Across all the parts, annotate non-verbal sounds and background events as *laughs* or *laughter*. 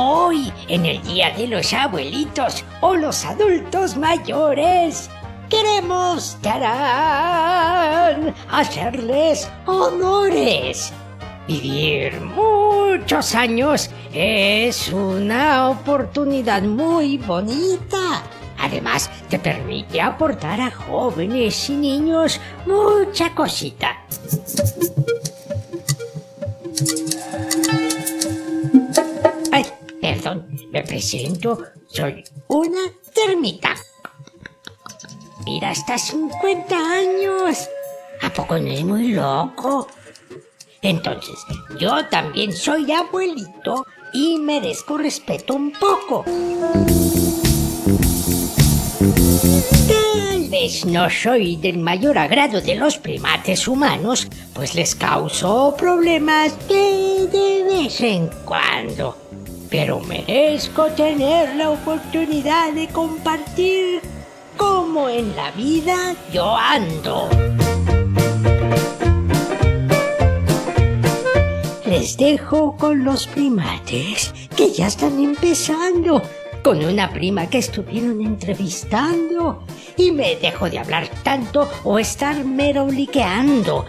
Hoy, en el Día de los Abuelitos o los adultos mayores, queremos tarán, hacerles honores. Vivir muchos años es una oportunidad muy bonita. Además, te permite aportar a jóvenes y niños mucha cosita. Me presento. Soy una termita. Mira, hasta 50 años. ¿A poco no es muy loco? Entonces, yo también soy abuelito y merezco respeto un poco. Tal vez no soy del mayor agrado de los primates humanos, pues les causo problemas de, de vez en cuando. Pero merezco tener la oportunidad de compartir cómo en la vida yo ando. Les dejo con los primates que ya están empezando. Con una prima que estuvieron entrevistando. Y me dejo de hablar tanto o estar meroliqueando.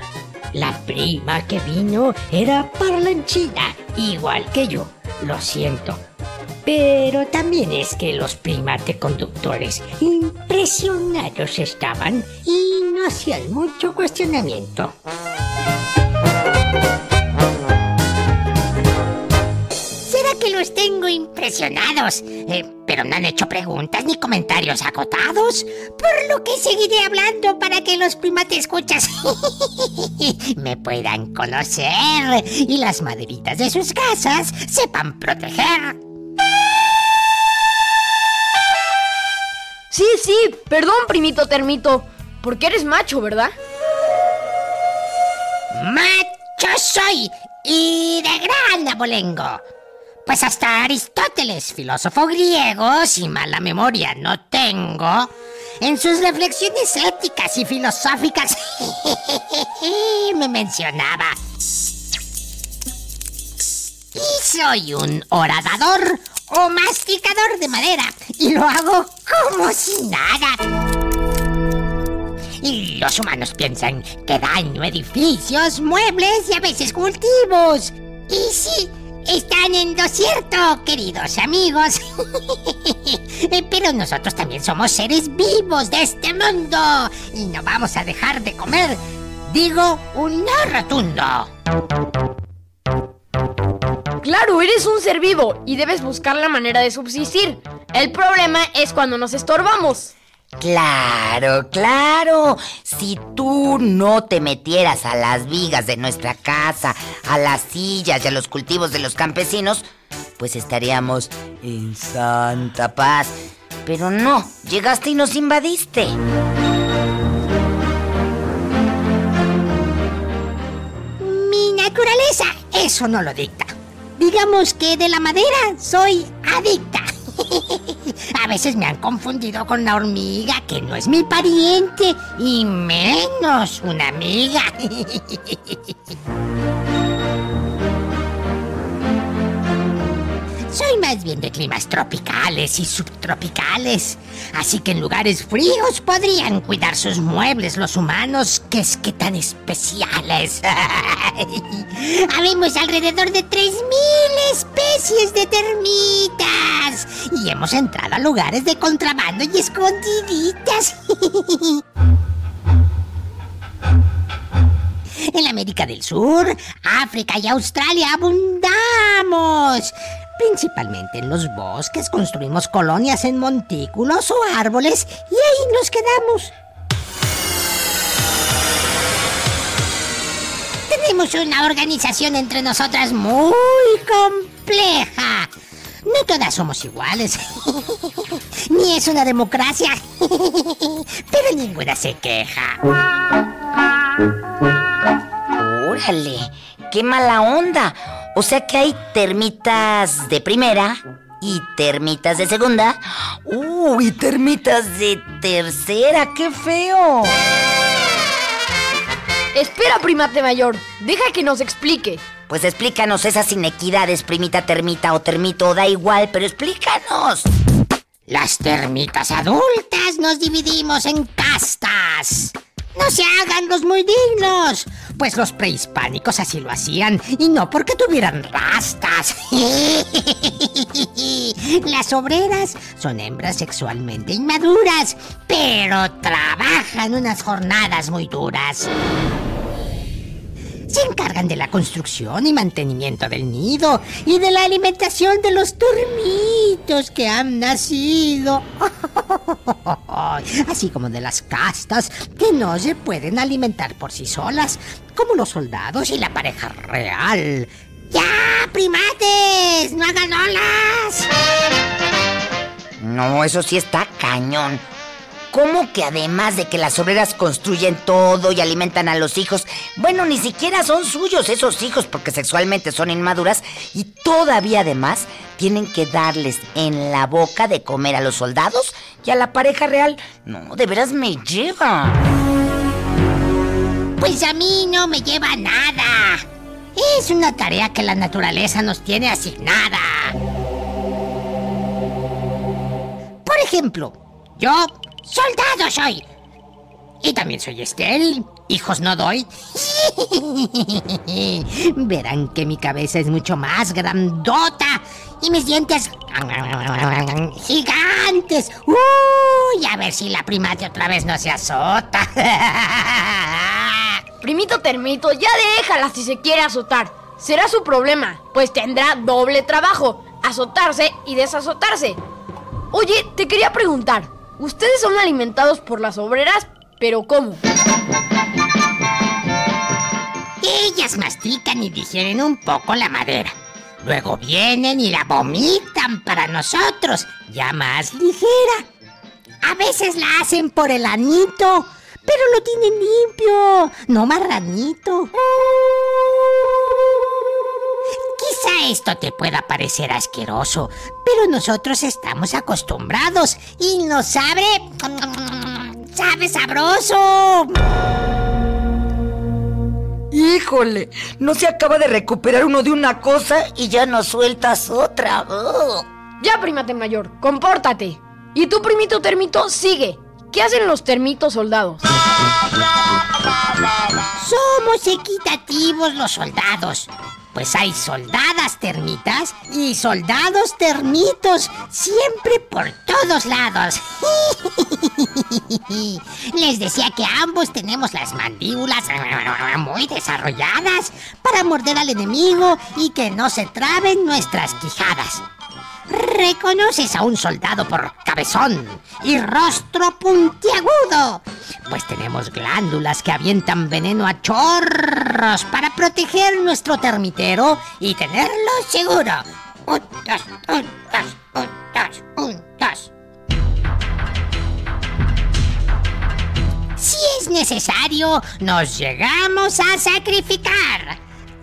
La prima que vino era parlanchina, igual que yo. Lo siento. Pero también es que los primate conductores impresionados estaban y no hacían mucho cuestionamiento. Los tengo impresionados? Eh, pero no han hecho preguntas ni comentarios agotados. Por lo que seguiré hablando para que los primates escuchas *laughs* me puedan conocer y las maderitas de sus casas sepan proteger. Sí, sí, perdón, primito termito. Porque eres macho, ¿verdad? ¡Macho soy! Y de gran abolengo. Pues hasta Aristóteles, filósofo griego, si mala memoria no tengo, en sus reflexiones éticas y filosóficas *laughs* me mencionaba. Y soy un horadador o masticador de madera y lo hago como si nada. Y los humanos piensan que daño edificios, muebles y a veces cultivos. Y sí, están en lo cierto, queridos amigos. *laughs* Pero nosotros también somos seres vivos de este mundo y no vamos a dejar de comer. Digo, un no rotundo. Claro, eres un ser vivo y debes buscar la manera de subsistir. El problema es cuando nos estorbamos. Claro, claro. Si tú no te metieras a las vigas de nuestra casa, a las sillas y a los cultivos de los campesinos, pues estaríamos en santa paz. Pero no, llegaste y nos invadiste. Mi naturaleza eso no lo dicta. Digamos que de la madera soy adicta. *laughs* A veces me han confundido con la hormiga, que no es mi pariente, y menos una amiga. *laughs* Más bien de climas tropicales y subtropicales, así que en lugares fríos podrían cuidar sus muebles los humanos, que es que tan especiales. *laughs* Habemos alrededor de 3.000 especies de termitas y hemos entrado a lugares de contrabando y escondiditas. *laughs* En América del Sur, África y Australia abundamos. Principalmente en los bosques construimos colonias en montículos o árboles y ahí nos quedamos. Tenemos una organización entre nosotras muy compleja. No todas somos iguales. *laughs* Ni es una democracia. *laughs* Pero ninguna se queja. Órale, qué mala onda. O sea que hay termitas de primera y termitas de segunda. Uh, y termitas de tercera, qué feo. Espera, primate mayor. Deja que nos explique. Pues explícanos esas inequidades, primita termita o termito, da igual, pero explícanos. Las termitas adultas nos dividimos en castas. No se hagan los muy dignos, pues los prehispánicos así lo hacían y no porque tuvieran rastas. *laughs* Las obreras son hembras sexualmente inmaduras, pero trabajan unas jornadas muy duras. Se encargan de la construcción y mantenimiento del nido y de la alimentación de los dormitos que han nacido. *laughs* Así como de las castas que no se pueden alimentar por sí solas, como los soldados y la pareja real. ¡Ya, primates! ¡No hagan olas! No, eso sí está cañón. ¿Cómo que además de que las obreras construyen todo y alimentan a los hijos, bueno, ni siquiera son suyos esos hijos porque sexualmente son inmaduras y todavía además tienen que darles en la boca de comer a los soldados y a la pareja real? No, de veras me lleva. Pues a mí no me lleva nada. Es una tarea que la naturaleza nos tiene asignada. Por ejemplo, yo soldado soy. Y también soy estéril. Hijos no doy. *laughs* Verán que mi cabeza es mucho más grandota y mis dientes *laughs* gigantes. Uy, a ver si la primate otra vez no se azota. *laughs* Primito termito, ya déjala si se quiere azotar. Será su problema, pues tendrá doble trabajo, azotarse y desazotarse. Oye, te quería preguntar, ustedes son alimentados por las obreras, pero ¿cómo? Ellas mastican y digieren un poco la madera. Luego vienen y la vomitan para nosotros, ya más ligera. A veces la hacen por el anito, pero lo tienen limpio, no marranito. Quizá esto te pueda parecer asqueroso, pero nosotros estamos acostumbrados y nos sabe... ¡Sabe sabroso! Híjole, no se acaba de recuperar uno de una cosa y ya no sueltas otra. Ugh. Ya, primate mayor, compórtate. Y tú, primito termito, sigue. ¿Qué hacen los termitos soldados? Somos equitativos los soldados. Pues hay soldadas termitas y soldados termitos, siempre por todos lados. *laughs* Les decía que ambos tenemos las mandíbulas *laughs* muy desarrolladas para morder al enemigo y que no se traben nuestras quijadas. Reconoces a un soldado por cabezón y rostro puntiagudo, pues tenemos glándulas que avientan veneno a chorros para proteger nuestro termitero y tenerlo seguro. Un, dos, un, dos, un, dos, un, dos. Si es necesario, nos llegamos a sacrificar,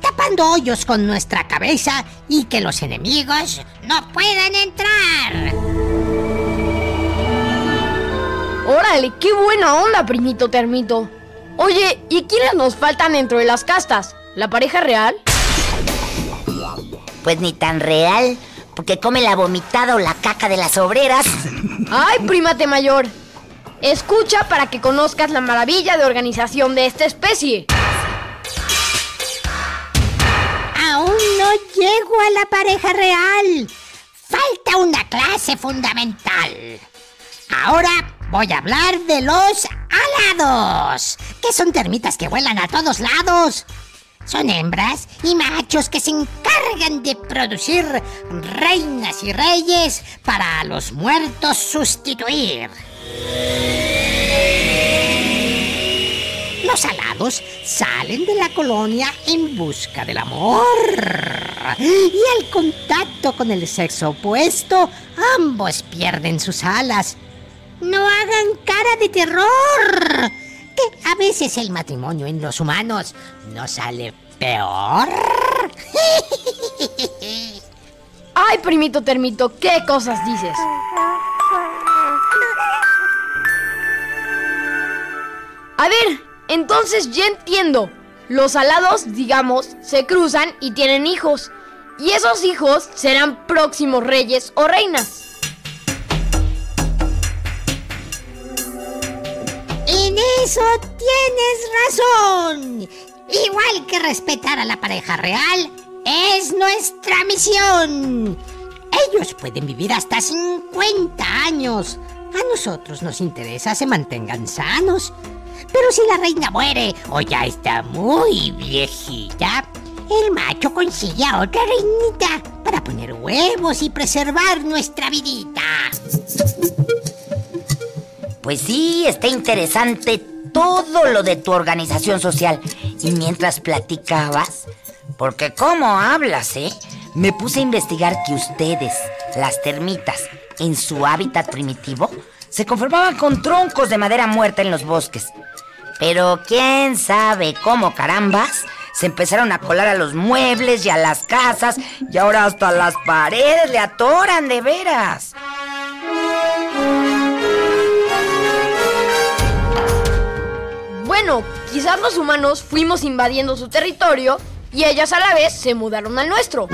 tapando hoyos con nuestra cabeza y que los enemigos no puedan entrar. Órale, qué buena onda, primito termito. Oye, ¿y quiénes nos faltan dentro de las castas? ¿La pareja real? Pues ni tan real, porque come la vomitada o la caca de las obreras. ¡Ay, primate mayor! Escucha para que conozcas la maravilla de organización de esta especie. Aún no llego a la pareja real. Falta una clase fundamental. Ahora voy a hablar de los alados, que son termitas que vuelan a todos lados. Son hembras y machos que se encargan de producir reinas y reyes para a los muertos sustituir. Alados salen de la colonia en busca del amor. Y al contacto con el sexo opuesto, ambos pierden sus alas. No hagan cara de terror, que a veces el matrimonio en los humanos no sale peor. *laughs* Ay, primito termito, ¿qué cosas dices? A ver, entonces ya entiendo. Los alados, digamos, se cruzan y tienen hijos. Y esos hijos serán próximos reyes o reinas. En eso tienes razón. Igual que respetar a la pareja real, es nuestra misión. Ellos pueden vivir hasta 50 años. A nosotros nos interesa se mantengan sanos. Pero si la reina muere o ya está muy viejita, el macho consigue a otra reinita para poner huevos y preservar nuestra vidita. Pues sí, está interesante todo lo de tu organización social. Y mientras platicabas, porque cómo hablas, ¿eh? Me puse a investigar que ustedes, las termitas, en su hábitat primitivo, se conformaban con troncos de madera muerta en los bosques. Pero quién sabe cómo carambas se empezaron a colar a los muebles y a las casas y ahora hasta las paredes le atoran de veras. Bueno, quizás los humanos fuimos invadiendo su territorio y ellas a la vez se mudaron al nuestro.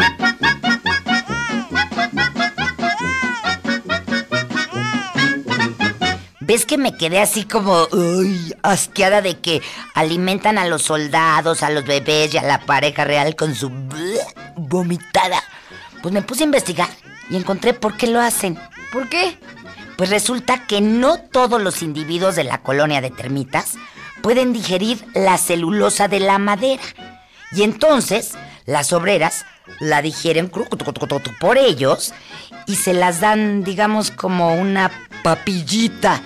¿Ves que me quedé así como uy, asqueada de que alimentan a los soldados, a los bebés y a la pareja real con su vomitada? Pues me puse a investigar y encontré por qué lo hacen. ¿Por qué? Pues resulta que no todos los individuos de la colonia de termitas pueden digerir la celulosa de la madera. Y entonces las obreras la digieren por ellos y se las dan, digamos, como una papillita.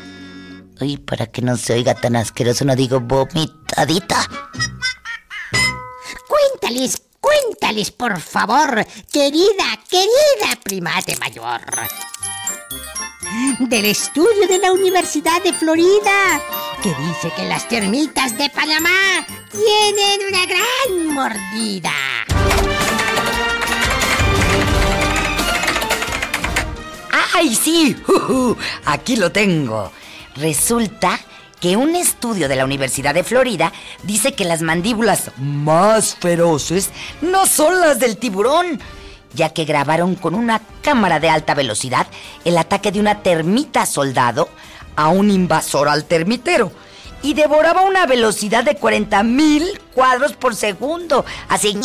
Ay, para que no se oiga tan asqueroso, no digo vomitadita. Cuéntales, cuéntales, por favor, querida, querida primate mayor. Del estudio de la Universidad de Florida, que dice que las termitas de Panamá tienen una gran mordida. ¡Ay, sí! Ujú, *laughs* Aquí lo tengo. Resulta que un estudio de la Universidad de Florida dice que las mandíbulas más feroces no son las del tiburón, ya que grabaron con una cámara de alta velocidad el ataque de una termita soldado a un invasor al termitero. Y devoraba una velocidad de 40 mil cuadros por segundo. Así.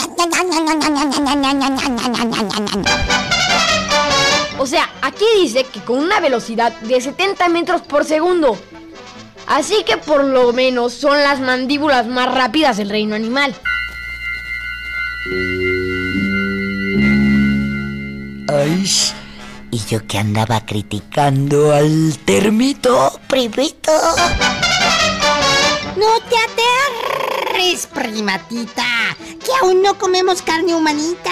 O sea, aquí dice que con una velocidad de 70 metros por segundo. Así que por lo menos son las mandíbulas más rápidas del reino animal. Ay, y yo que andaba criticando al termito, primito. No te aterres, primatita, que aún no comemos carne humanita.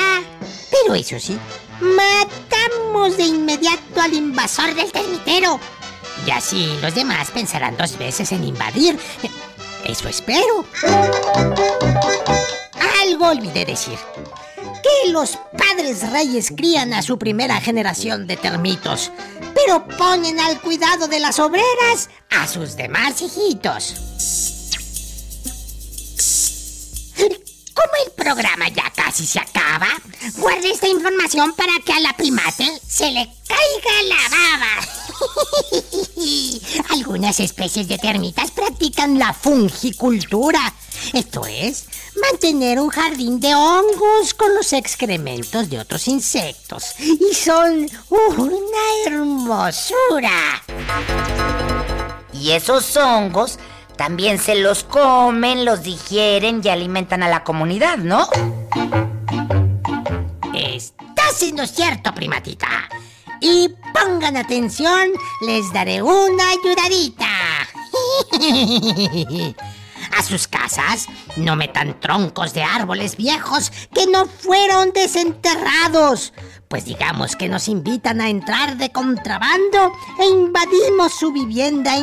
Pero eso sí, matamos de inmediato al invasor del termitero. Y así los demás pensarán dos veces en invadir. Eso espero. Algo olvidé decir. Que los padres reyes crían a su primera generación de termitos, pero ponen al cuidado de las obreras a sus demás hijitos. Como el programa ya casi se acaba, guarde esta información para que a la primate se le caiga la baba. *laughs* Algunas especies de termitas practican la fungicultura. Esto es, mantener un jardín de hongos con los excrementos de otros insectos. Y son una hermosura. Y esos hongos también se los comen, los digieren y alimentan a la comunidad, ¿no? Estás en lo cierto, primatita. Y pongan atención, les daré una ayudadita. *laughs* a sus casas. No metan troncos de árboles viejos que no fueron desenterrados. Pues digamos que nos invitan a entrar de contrabando e invadimos su vivienda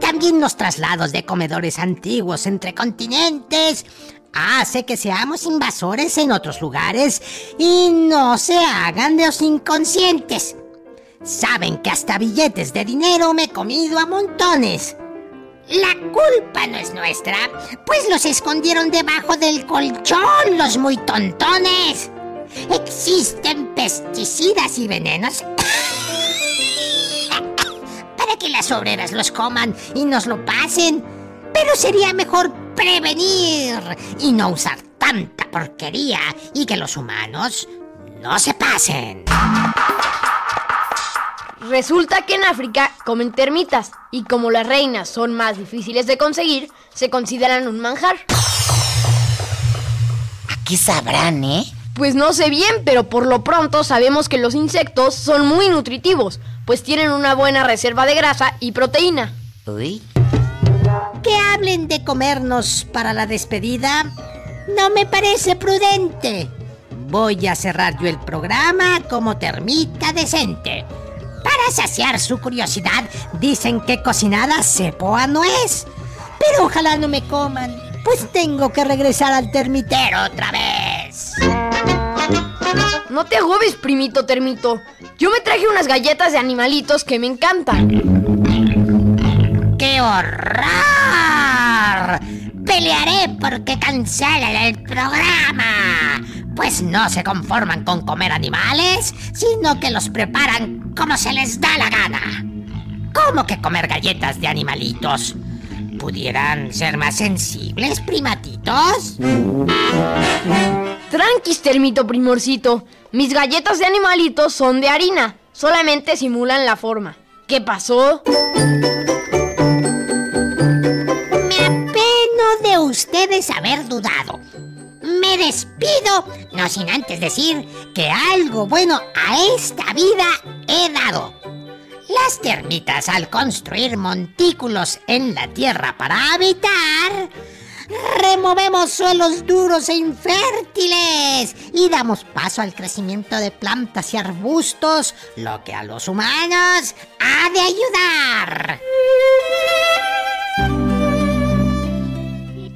También los traslados de comedores antiguos entre continentes hace que seamos invasores en otros lugares y no se hagan de los inconscientes. Saben que hasta billetes de dinero me he comido a montones. La culpa no es nuestra, pues los escondieron debajo del colchón los muy tontones. Existen pesticidas y venenos para que las obreras los coman y nos lo pasen. Pero sería mejor prevenir y no usar tanta porquería y que los humanos no se pasen. Resulta que en África comen termitas y como las reinas son más difíciles de conseguir, se consideran un manjar. Aquí sabrán, ¿eh? Pues no sé bien, pero por lo pronto sabemos que los insectos son muy nutritivos, pues tienen una buena reserva de grasa y proteína. Uy. Que hablen de comernos para la despedida no me parece prudente. Voy a cerrar yo el programa como termita decente. Para saciar su curiosidad, dicen que cocinada cepoa no es. Pero ojalá no me coman, pues tengo que regresar al termitero otra vez. No te agobies, primito termito. Yo me traje unas galletas de animalitos que me encantan. ¡Qué horror! Pelearé porque cancelen el programa. Pues no se conforman con comer animales, sino que los preparan como se les da la gana. ¿Cómo que comer galletas de animalitos? ¿Pudieran ser más sensibles, primatitos? Tranquis, termito primorcito. Mis galletas de animalitos son de harina. Solamente simulan la forma. ¿Qué pasó? Me apeno de ustedes haber dudado. Me despido, no sin antes decir que algo bueno a esta vida he dado. Las termitas al construir montículos en la tierra para habitar, removemos suelos duros e infértiles y damos paso al crecimiento de plantas y arbustos, lo que a los humanos ha de ayudar.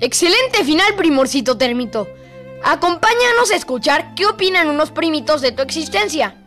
Excelente final, primorcito termito. Acompáñanos a escuchar qué opinan unos primitos de tu existencia.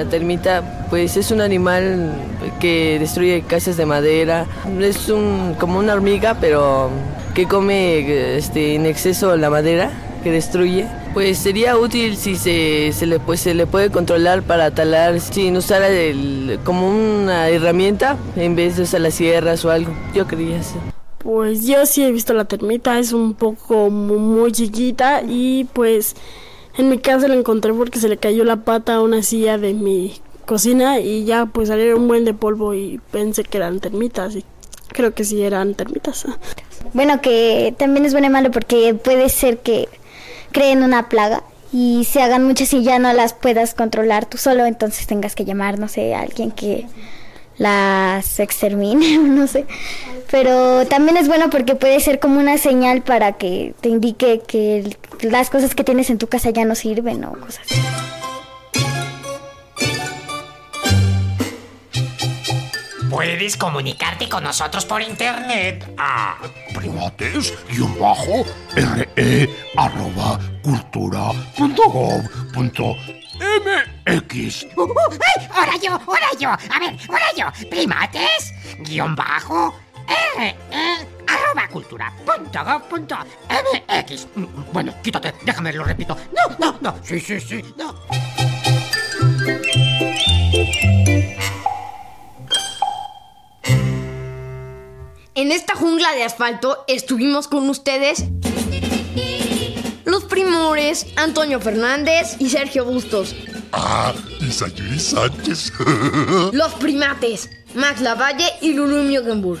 La termita, pues es un animal que destruye casas de madera. Es un, como una hormiga, pero que come este, en exceso la madera que destruye. Pues sería útil si se, se le, pues, se le puede controlar para talar sin usar el, como una herramienta en vez de usar las sierras o algo. Yo creía eso. Pues yo sí he visto la termita, es un poco mu- muy chiquita y pues en mi casa la encontré porque se le cayó la pata a una silla de mi cocina y ya pues salieron un buen de polvo y pensé que eran termitas y creo que sí eran termitas. Bueno, que también es bueno y malo porque puede ser que creen una plaga y se hagan muchas y ya no las puedas controlar tú solo, entonces tengas que llamar, no sé, a alguien que las extermine, *laughs* no sé. Pero también es bueno porque puede ser como una señal para que te indique que las cosas que tienes en tu casa ya no sirven o cosas así. Puedes comunicarte con nosotros por internet a Primates guion bajo re arroba cultura punto gov punto mx. Uh, uh, ¡Ay! ¡Ahora yo! ¡Ahora yo! A ver, ahora yo. Primates, guion bajo, arroba cultura, punto gov, punto mx. Mm, Bueno, quítate, déjame, lo repito. No, no, no, sí, sí, sí, no. En esta jungla de asfalto estuvimos con ustedes los primores Antonio Fernández y Sergio Bustos. Ah, y Sayuri Sánchez. *laughs* Los primates Max Lavalle y Lulu Miogenburg